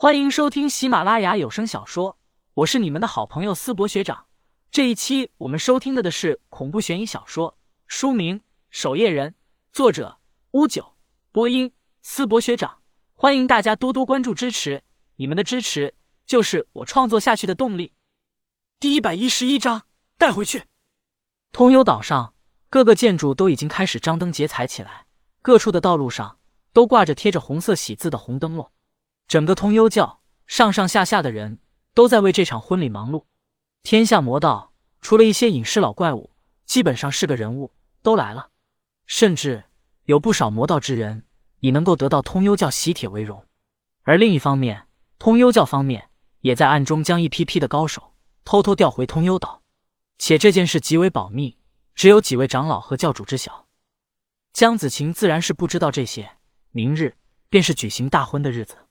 欢迎收听喜马拉雅有声小说，我是你们的好朋友思博学长。这一期我们收听的的是恐怖悬疑小说，书名《守夜人》，作者乌九，播音思博学长。欢迎大家多多关注支持，你们的支持就是我创作下去的动力。第一百一十一章，带回去。通幽岛上各个建筑都已经开始张灯结彩起来，各处的道路上都挂着贴着红色喜字的红灯笼。整个通幽教上上下下的人都在为这场婚礼忙碌。天下魔道除了一些隐士老怪物，基本上是个人物都来了，甚至有不少魔道之人已能够得到通幽教喜帖为荣。而另一方面，通幽教方面也在暗中将一批批的高手偷偷调回通幽岛，且这件事极为保密，只有几位长老和教主知晓。江子晴自然是不知道这些。明日便是举行大婚的日子。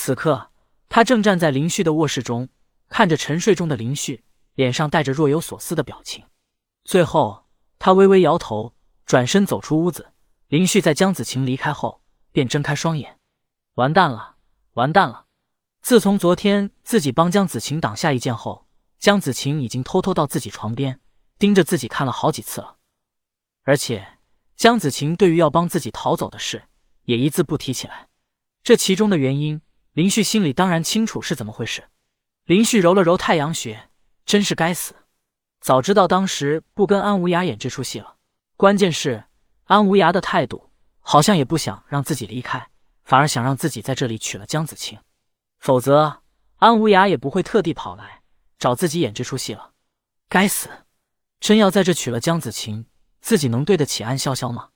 此刻，他正站在林旭的卧室中，看着沉睡中的林旭，脸上带着若有所思的表情。最后，他微微摇头，转身走出屋子。林旭在江子晴离开后，便睁开双眼。完蛋了，完蛋了！自从昨天自己帮江子晴挡下一剑后，江子晴已经偷偷到自己床边，盯着自己看了好几次了。而且，江子晴对于要帮自己逃走的事，也一字不提起来。这其中的原因。林旭心里当然清楚是怎么回事。林旭揉了揉太阳穴，真是该死！早知道当时不跟安无涯演这出戏了。关键是安无涯的态度好像也不想让自己离开，反而想让自己在这里娶了江子晴。否则安无涯也不会特地跑来找自己演这出戏了。该死！真要在这娶了江子晴，自己能对得起安潇潇吗？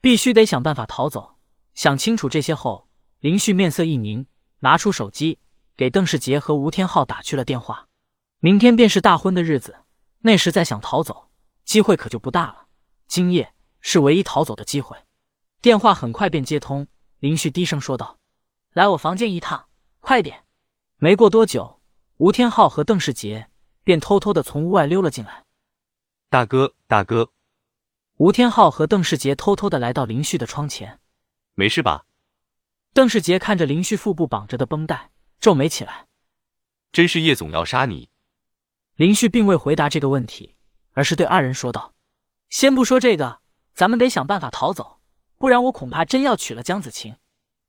必须得想办法逃走。想清楚这些后，林旭面色一凝。拿出手机，给邓世杰和吴天昊打去了电话。明天便是大婚的日子，那时再想逃走，机会可就不大了。今夜是唯一逃走的机会。电话很快便接通，林旭低声说道：“来我房间一趟，快点。”没过多久，吴天昊和邓世杰便偷偷的从屋外溜了进来。大哥，大哥！吴天昊和邓世杰偷偷的来到林旭的窗前。没事吧？邓世杰看着林旭腹部绑着的绷带，皱眉起来。真是叶总要杀你？林旭并未回答这个问题，而是对二人说道：“先不说这个，咱们得想办法逃走，不然我恐怕真要娶了江子晴。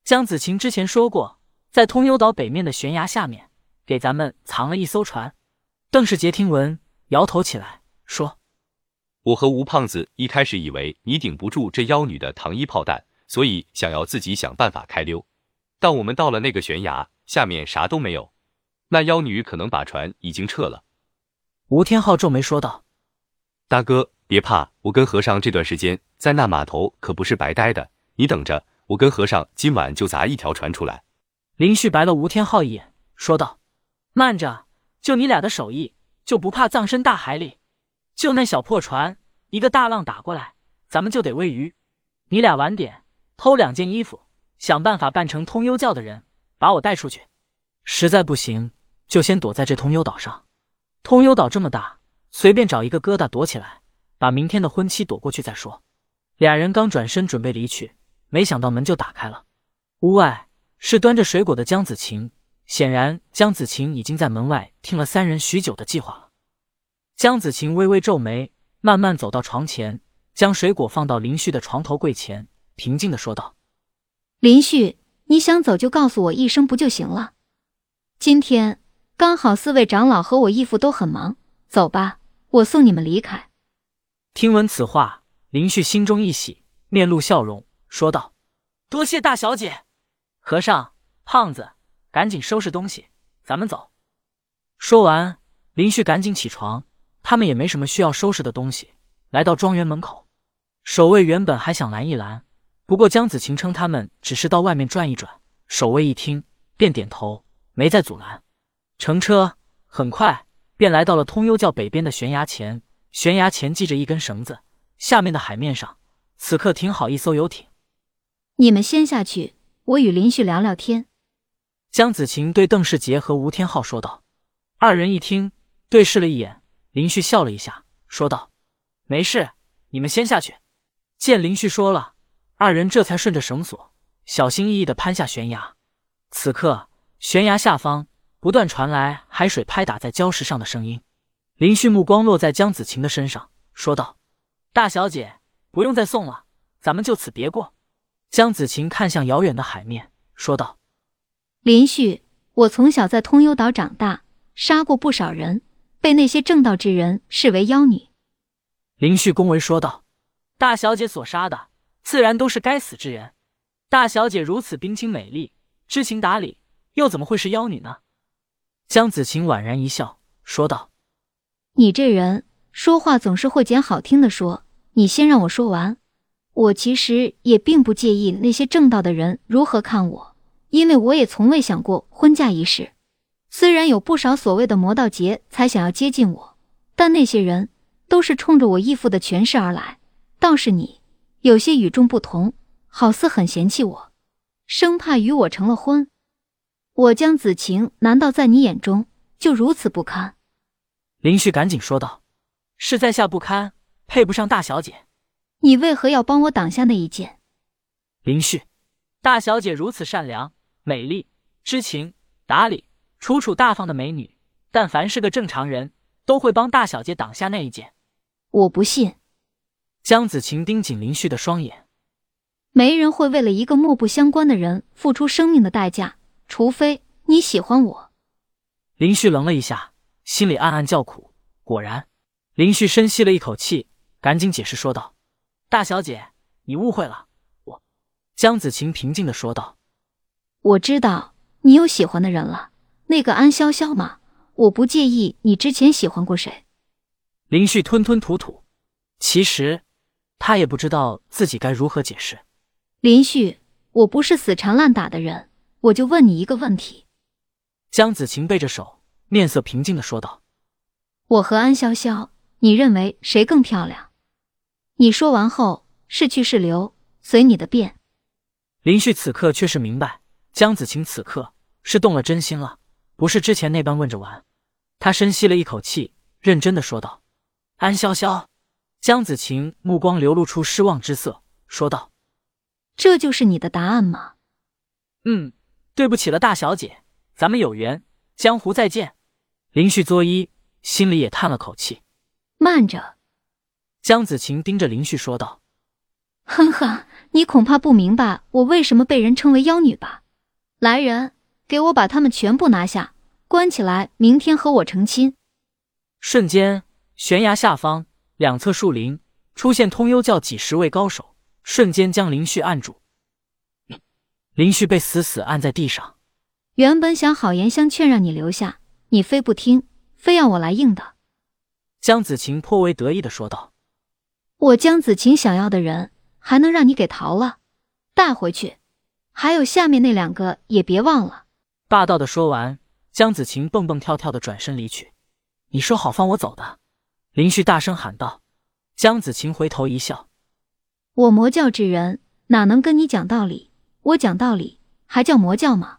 江子晴之前说过，在通幽岛北面的悬崖下面，给咱们藏了一艘船。”邓世杰听闻，摇头起来，说：“我和吴胖子一开始以为你顶不住这妖女的糖衣炮弹。”所以想要自己想办法开溜，但我们到了那个悬崖下面啥都没有，那妖女可能把船已经撤了。吴天昊皱眉说道：“大哥别怕，我跟和尚这段时间在那码头可不是白待的，你等着，我跟和尚今晚就砸一条船出来。”林旭白了吴天昊一眼，说道：“慢着，就你俩的手艺，就不怕葬身大海里？就那小破船，一个大浪打过来，咱们就得喂鱼。你俩晚点。”偷两件衣服，想办法扮成通幽教的人，把我带出去。实在不行，就先躲在这通幽岛上。通幽岛这么大，随便找一个疙瘩躲起来，把明天的婚期躲过去再说。俩人刚转身准备离去，没想到门就打开了。屋外是端着水果的江子晴，显然江子晴已经在门外听了三人许久的计划了。江子晴微微皱眉，慢慢走到床前，将水果放到林旭的床头柜前。平静的说道：“林旭，你想走就告诉我一声不就行了？今天刚好四位长老和我义父都很忙，走吧，我送你们离开。”听闻此话，林旭心中一喜，面露笑容，说道：“多谢大小姐。和尚、胖子，赶紧收拾东西，咱们走。”说完，林旭赶紧起床，他们也没什么需要收拾的东西，来到庄园门口，守卫原本还想拦一拦。不过江子晴称他们只是到外面转一转，守卫一听便点头，没再阻拦。乘车很快便来到了通幽教北边的悬崖前，悬崖前系着一根绳子，下面的海面上此刻停好一艘游艇。你们先下去，我与林旭聊聊天。江子晴对邓世杰和吴天昊说道。二人一听，对视了一眼。林旭笑了一下，说道：“没事，你们先下去。”见林旭说了。二人这才顺着绳索，小心翼翼地攀下悬崖。此刻，悬崖下方不断传来海水拍打在礁石上的声音。林旭目光落在江子晴的身上，说道：“大小姐，不用再送了，咱们就此别过。”江子晴看向遥远的海面，说道：“林旭，我从小在通幽岛长大，杀过不少人，被那些正道之人视为妖女。”林旭恭维说道：“大小姐所杀的，自然都是该死之人。大小姐如此冰清美丽，知情达理，又怎么会是妖女呢？”江子晴婉然一笑，说道：“你这人说话总是会捡好听的说，你先让我说完。我其实也并不介意那些正道的人如何看我，因为我也从未想过婚嫁一事。虽然有不少所谓的魔道劫才想要接近我，但那些人……”都是冲着我义父的权势而来，倒是你有些与众不同，好似很嫌弃我，生怕与我成了婚。我江子晴难道在你眼中就如此不堪？林旭赶紧说道：“是在下不堪，配不上大小姐。你为何要帮我挡下那一剑？”林旭，大小姐如此善良、美丽、知情达理、楚楚大方的美女，但凡是个正常人都会帮大小姐挡下那一剑。我不信。江子晴盯紧林旭的双眼，没人会为了一个漠不相关的人付出生命的代价，除非你喜欢我。林旭愣了一下，心里暗暗叫苦。果然，林旭深吸了一口气，赶紧解释说道：“大小姐，你误会了，我。”江子晴平静的说道：“我知道你有喜欢的人了，那个安潇潇嘛。我不介意你之前喜欢过谁。”林旭吞吞吐吐，其实他也不知道自己该如何解释。林旭，我不是死缠烂打的人，我就问你一个问题。江子晴背着手，面色平静的说道：“我和安潇潇，你认为谁更漂亮？”你说完后，是去是留，随你的便。林旭此刻却是明白，江子晴此刻是动了真心了，不是之前那般问着玩。他深吸了一口气，认真的说道。安潇潇，江子晴目光流露出失望之色，说道：“这就是你的答案吗？”“嗯，对不起了，大小姐，咱们有缘，江湖再见。”林旭作揖，心里也叹了口气。慢着，江子晴盯着林旭说道：“哼哼，你恐怕不明白我为什么被人称为妖女吧？来人，给我把他们全部拿下，关起来，明天和我成亲。”瞬间。悬崖下方，两侧树林出现通幽教几十位高手，瞬间将林旭按住。林旭被死死按在地上。原本想好言相劝，让你留下，你非不听，非要我来硬的。江子晴颇为得意的说道：“我江子晴想要的人，还能让你给逃了？带回去，还有下面那两个也别忘了。”霸道的说完，江子晴蹦蹦跳跳的转身离去。你说好放我走的。林旭大声喊道：“江子晴回头一笑，我魔教之人哪能跟你讲道理？我讲道理还叫魔教吗？”